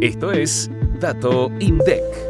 Esto es Dato INDEC.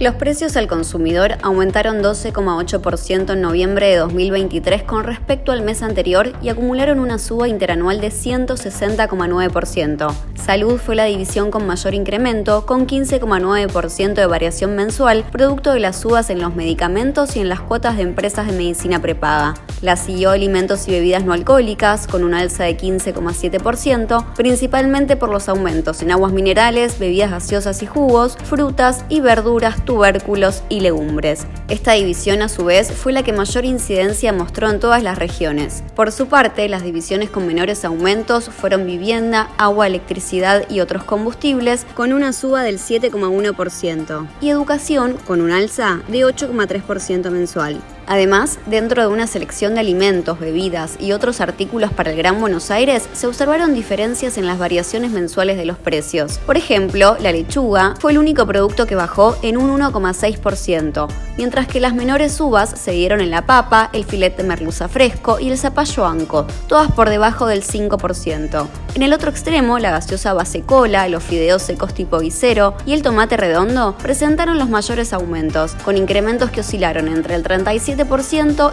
Los precios al consumidor aumentaron 12,8% en noviembre de 2023 con respecto al mes anterior y acumularon una suba interanual de 160,9%. Salud fue la división con mayor incremento, con 15,9% de variación mensual, producto de las subas en los medicamentos y en las cuotas de empresas de medicina prepaga. La siguió alimentos y bebidas no alcohólicas, con un alza de 15,7%, principalmente por los aumentos en aguas minerales, bebidas gaseosas y jugos, frutas y verduras, tubérculos y legumbres. Esta división, a su vez, fue la que mayor incidencia mostró en todas las regiones. Por su parte, las divisiones con menores aumentos fueron vivienda, agua, electricidad, y otros combustibles con una suba del 7,1% y educación con un alza de 8,3% mensual. Además, dentro de una selección de alimentos, bebidas y otros artículos para el Gran Buenos Aires, se observaron diferencias en las variaciones mensuales de los precios. Por ejemplo, la lechuga fue el único producto que bajó en un 1,6%, mientras que las menores subas se dieron en la papa, el filete de merluza fresco y el zapallo anco, todas por debajo del 5%. En el otro extremo, la gaseosa base cola, los fideos secos tipo guisero y el tomate redondo presentaron los mayores aumentos, con incrementos que oscilaron entre el 37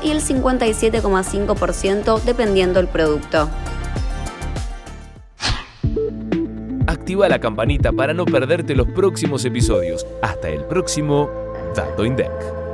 y el 57,5% dependiendo del producto. Activa la campanita para no perderte los próximos episodios. Hasta el próximo Dato INDEC.